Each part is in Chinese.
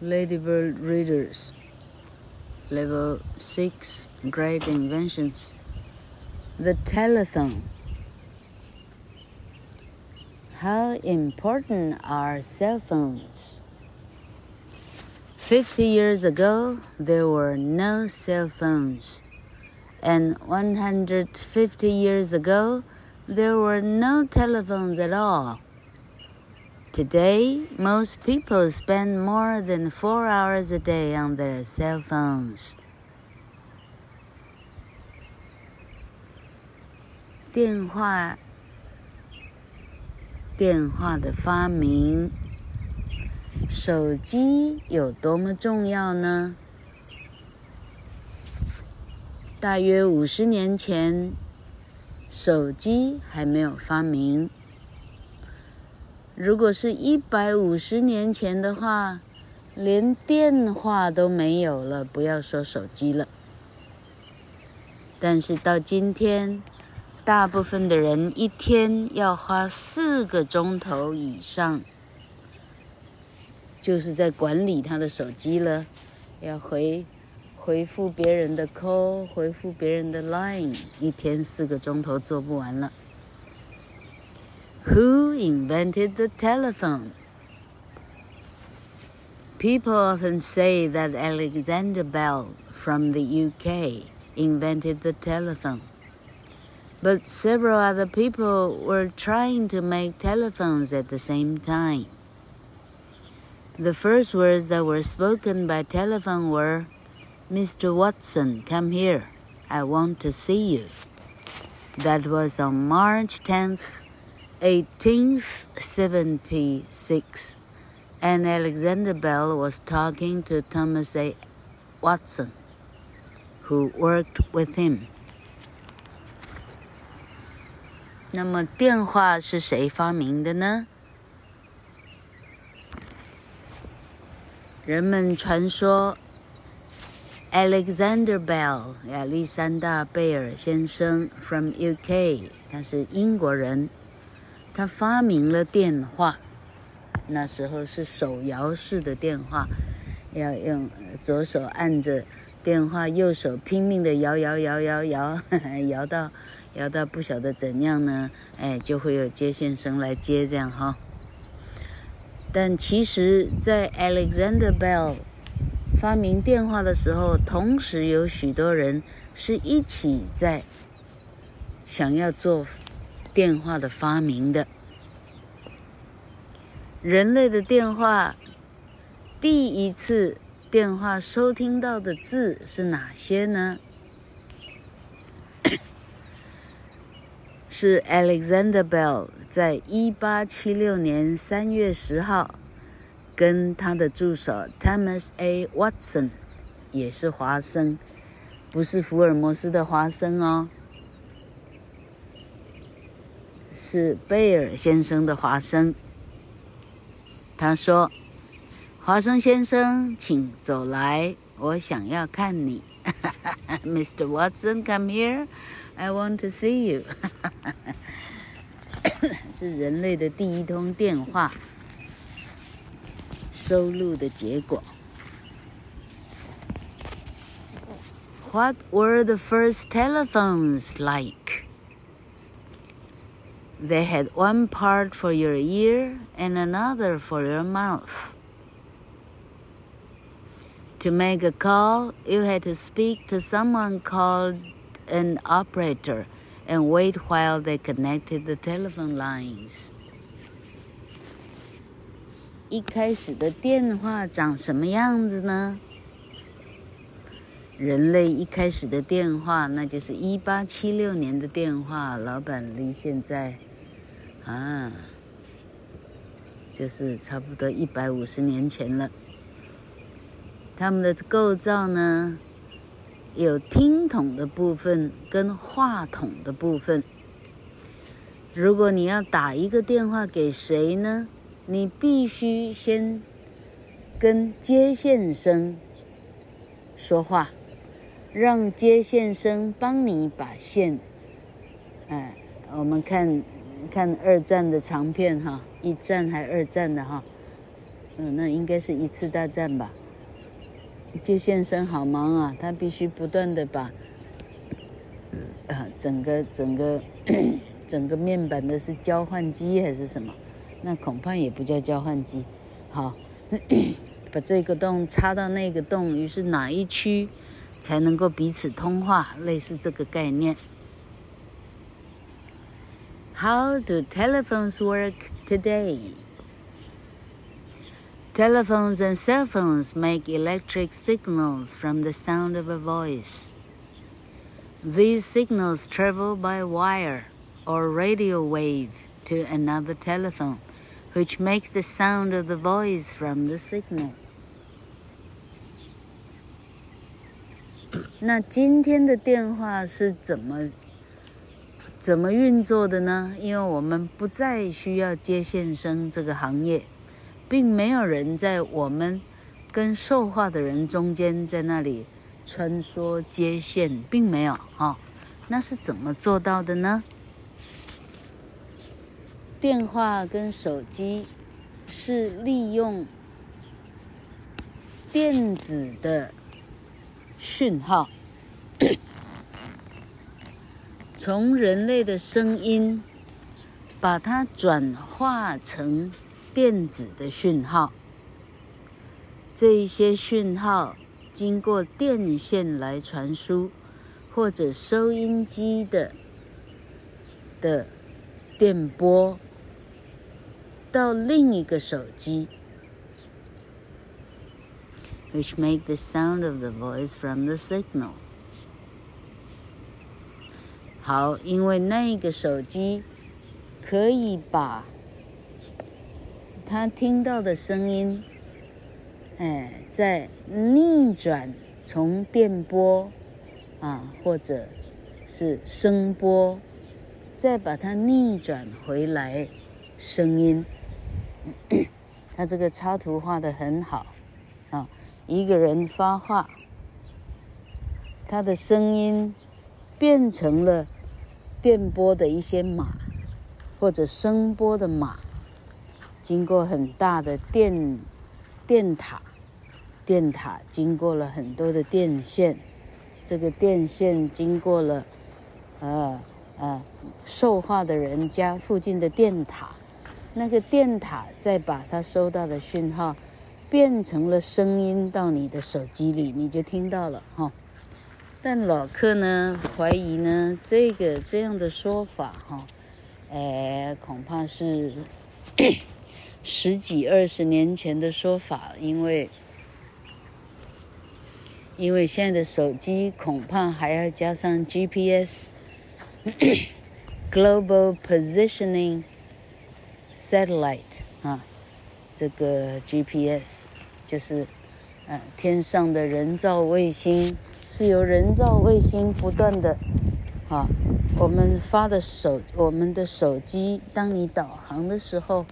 Ladybird Readers, Level 6 Great Inventions. The telephone. How important are cell phones? 50 years ago, there were no cell phones. And 150 years ago, there were no telephones at all. Today, most people spend more than four hours a day on their cell phones. 电话，电话的发明，手机有多么重要呢？大约五十年前，手机还没有发明。 如果是一百五十年前的话，连电话都没有了，不要说手机了。但是到今天，大部分的人一天要花四个钟头以上，就是在管理他的手机了，要回回复别人的 call，回复别人的 line，一天四个钟头做不完了。Who invented the telephone? People often say that Alexander Bell from the UK invented the telephone. But several other people were trying to make telephones at the same time. The first words that were spoken by telephone were, Mr. Watson, come here. I want to see you. That was on March 10th, 1876, and Alexander Bell was talking to Thomas A. Watson, who worked with him. 那么电话是谁发明的呢？人们传说，Alexander Bell 亚历山大·贝尔先生 from UK，他是英国人。 他发明了电话，那时候是手摇式的电话，要用左手按着电话，右手拼命的摇摇摇摇摇，摇 到摇到不晓得怎样呢，哎，就会有接线生来接这样哈。但其实，在 Alexander Bell 发明电话的时候，同时有许多人是一起在想要做。电话的发明的，人类的电话，第一次电话收听到的字是哪些呢？是 Alexander Bell 在一八七六年三月十号，跟他的助手 Thomas A. Watson，也是华生，不是福尔摩斯的华生哦。是贝尔先生的华生。他说：“华生先生，请走来，我想要看你。 ”Mr. Watson, come here. I want to see you. 是人类的第一通电话收录的结果。What were the first telephones like? They had one part for your ear and another for your mouth. To make a call, you had to speak to someone called an operator and wait while they connected the telephone lines. 一开始的电话长什么样子呢？人类一开始的电话，那就是一八七六年的电话，老板离现在。 啊，就是差不多一百五十年前了。它们的构造呢，有听筒的部分跟话筒的部分。如果你要打一个电话给谁呢，你必须先跟接线生说话，让接线生帮你把线。哎，我们看。看二战的长片哈，一战还二战的哈，嗯，那应该是一次大战吧。接线生好忙啊，他必须不断的把，啊，整个整个 整个面板的是交换机还是什么？那恐怕也不叫交换机。好，把这个洞插到那个洞，于是哪一区才能够彼此通话？类似这个概念。How do telephones work today? Telephones and cell phones make electric signals from the sound of a voice. These signals travel by wire or radio wave to another telephone, which makes the sound of the voice from the signal. 那今天的电话是怎么？ 怎么运作的呢？因为我们不再需要接线生这个行业，并没有人在我们跟说话的人中间在那里穿梭接线，并没有哈。那是怎么做到的呢？电话跟手机是利用电子的讯号。从人类的声音，把它转化成电子的讯号。这一些讯号经过电线来传输，或者收音机的的电波到另一个手机，which make the sound of the voice from the signal。好，因为那个手机可以把他听到的声音，哎，再逆转从电波啊，或者是声波，再把它逆转回来声音。他这个插图画的很好啊，一个人发话，他的声音变成了。电波的一些码，或者声波的码，经过很大的电电塔，电塔经过了很多的电线，这个电线经过了，呃呃，说话的人家附近的电塔，那个电塔再把它收到的讯号变成了声音到你的手机里，你就听到了哈。但老客呢怀疑呢，这个这样的说法哈，哎，恐怕是 十几二十年前的说法，因为因为现在的手机恐怕还要加上 GPS（Global Positioning Satellite） 啊，这个 GPS 就是嗯天上的人造卫星。是由人造卫星不断的，啊，我们发的手，我们的手机，当你导航的时候，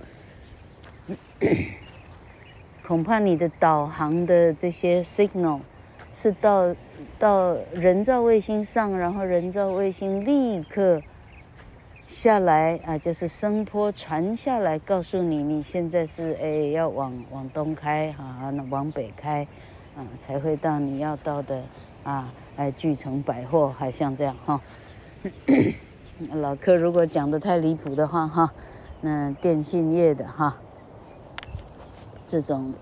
恐怕你的导航的这些 signal 是到到人造卫星上，然后人造卫星立刻下来啊，就是声波传下来，告诉你你现在是哎要往往东开啊，那往北开，啊，才会到你要到的。啊，哎，聚成百货还像这样哈。老柯如果讲得太离谱的话哈，那电信业的哈，这种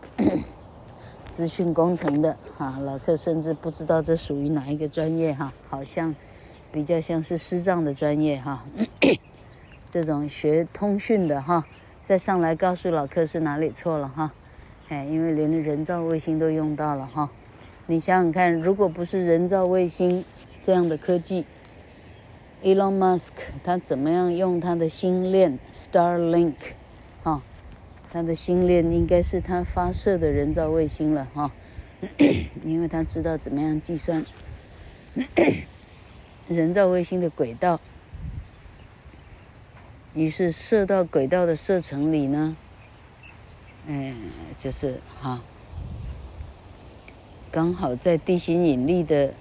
资讯工程的哈，老柯甚至不知道这属于哪一个专业哈，好像比较像是视障的专业哈。这种学通讯的哈，再上来告诉老柯是哪里错了哈，哎，因为连人造卫星都用到了哈。你想想看，如果不是人造卫星这样的科技，Elon Musk 他怎么样用他的星链 Starlink 啊？他的星链应该是他发射的人造卫星了哈，因为他知道怎么样计算人造卫星的轨道，于是射到轨道的射程里呢，嗯，就是哈。刚好在地心引力的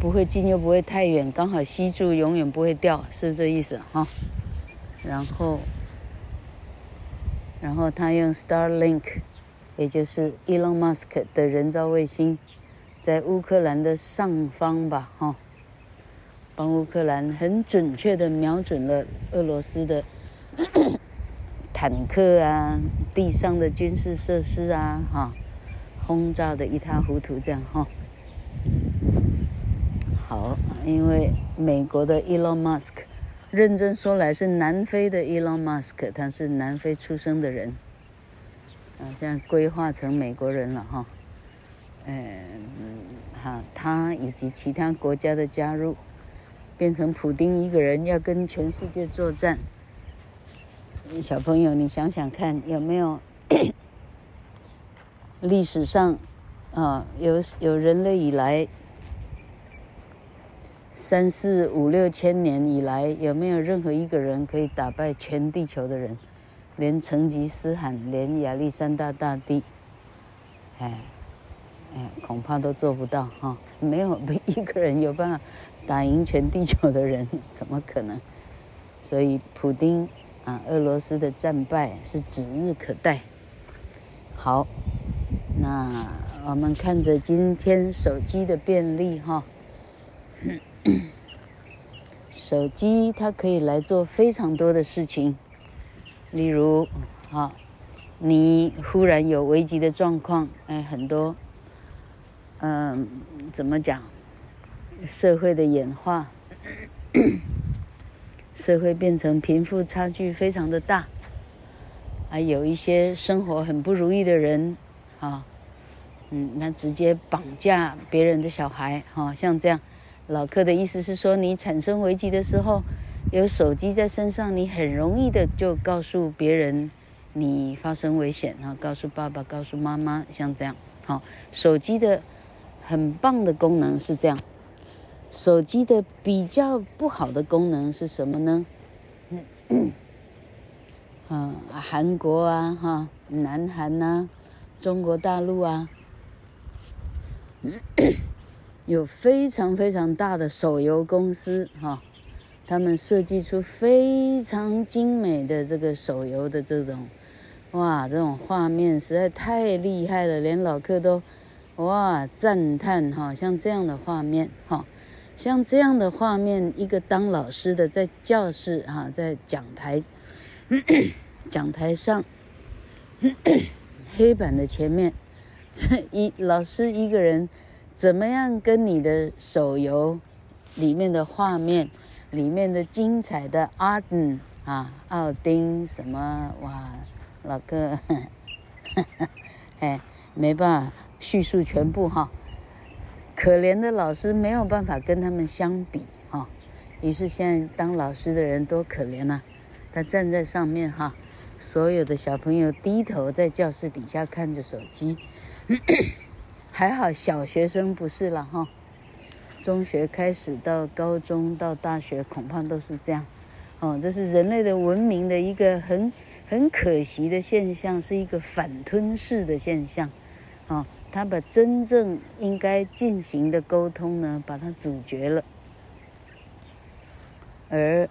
不会近又不会太远，刚好吸住，永远不会掉，是不是这意思？哈？然后然后他用 Starlink，也就是 Elon Musk 的人造卫星，在乌克兰的上方吧，哈，帮乌克兰很准确地瞄准了俄罗斯的 坦克啊、地上的军事设施啊，哈，轰炸的一塌糊涂，这样哈。好，因为美国的 Elon Musk。认真说来，是南非的 Elon Musk，他是南非出生的人，啊，现在规划成美国人了哈，嗯，哈，他以及其他国家的加入，变成普丁一个人要跟全世界作战。小朋友，你想想看，有没有历史上啊，有有人类以来？三四五六千年以来，有没有任何一个人可以打败全地球的人？连成吉思汗，连亚历山大大帝，哎，哎，恐怕都做不到哈、哦！没有 一个人有办法打赢全地球的人，怎么可能？所以，普丁啊，俄罗斯的战败是指日可待。好，那我们看着今天手机的便利哈。手机它可以来做非常多的事情，例如，啊，你忽然有危急的状况，哎，很多，嗯，怎么讲？社会的演化，社会变成贫富差距非常的大，还有一些生活很不如意的人，啊，嗯，那直接绑架别人的小孩，哈，像这样。老克的意思是说，你产生危机的时候，有手机在身上，你很容易的就告诉别人你发生危险，然后告诉爸爸、告诉妈妈，像这样。好，手机的很棒的功能是这样。手机的比较不好的功能是什么呢？嗯，嗯，韩国啊，哈，南韩呐、啊，中国大陆啊。有非常非常大的手游公司哈，他们设计出非常精美的这个手游的这种，哇，这种画面实在太厉害了，连老客都哇赞叹哈，像这样的画面哈，像这样的画面，一个当老师的在教室哈，在讲台 讲台上咳咳 黑板的前面，一 老师一个人。怎么样跟你的手游里面的画面、里面的精彩的阿顿啊、奥丁什么哇，老哥，哎，没办法叙述全部哈。可怜的老师没有办法跟他们相比哈。于是现在当老师的人多可怜呐，他站在上面哈，所有的小朋友低头在教室底下看着手机。还好，小学生不是了哈，中学开始到高中到大学，恐怕都是这样。哦，这是人类的文明的一个很很可惜的现象，是一个反吞噬的现象。哦，他把真正应该进行的沟通呢，把它阻绝了，而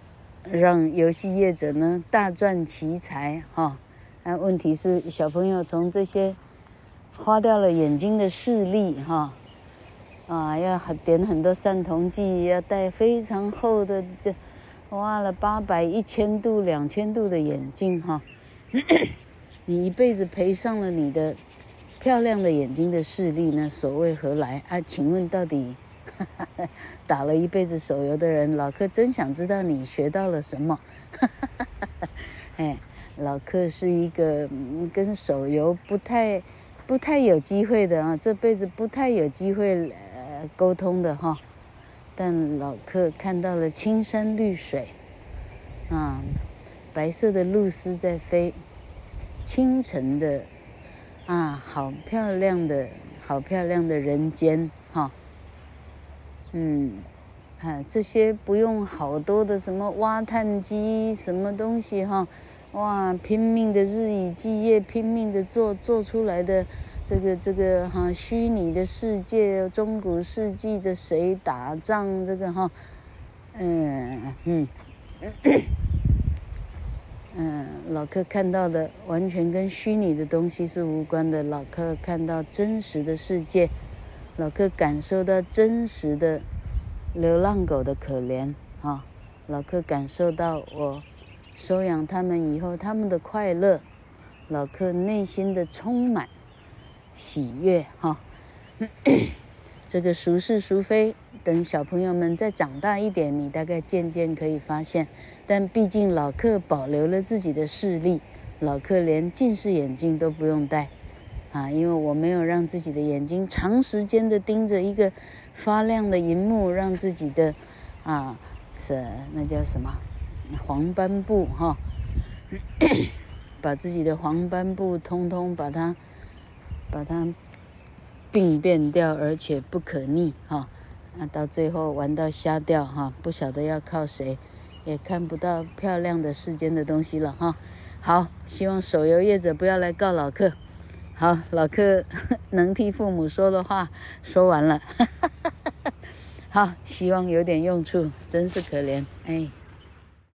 让游戏业者呢大赚其财。哈，那问题是小朋友从这些。花掉了眼睛的视力，哈，啊，要点很多散瞳剂，要戴非常厚的这，花了八百、一千度、两千度的眼镜，哈，你一辈子赔上了你的漂亮的眼睛的视力，那所谓何来啊？请问到底哈 哈打了一辈子手游的人，老克真想知道你学到了什么？哈哈哈，哎，老克是一个跟手游不太。不太有机会的啊，这辈子不太有机会呃沟通的哈。但老克看到了青山绿水，啊，白色的鹭鸶在飞，清晨的啊，好漂亮的，好漂亮的人间哈。嗯，啊，这些不用好多的什么挖探机什么东西哈。哇，拼命的日以继夜，拼命的做做出来的这个这个哈虚拟的世界，中古世纪的谁打仗这个哈，嗯嗯，嗯，老克看到的完全跟虚拟的东西是无关的。老克看到真实的世界，老克感受到真实的流浪狗的可怜啊！老克感受到我收养他们以后他们的快乐，老克内心的充满喜悦哈。这个孰是孰非？等小朋友们再长大一点，你大概渐渐可以发现。但毕竟老克保留了自己的视力，老克连近视眼镜都不用戴，啊，因为我没有让自己的眼睛长时间的盯着一个发亮的荧幕，让自己的啊是那叫什么黄斑布哈，把自己的黄斑布通通把它把它病变掉，而且不可逆哈，那到最后玩到瞎掉哈，不晓得要靠谁。也看不到漂亮的世间的东西了哈。好，希望手游业者不要来告老克。好，老克能替父母说的话说完了。好，希望有点用处，真是可怜。哎。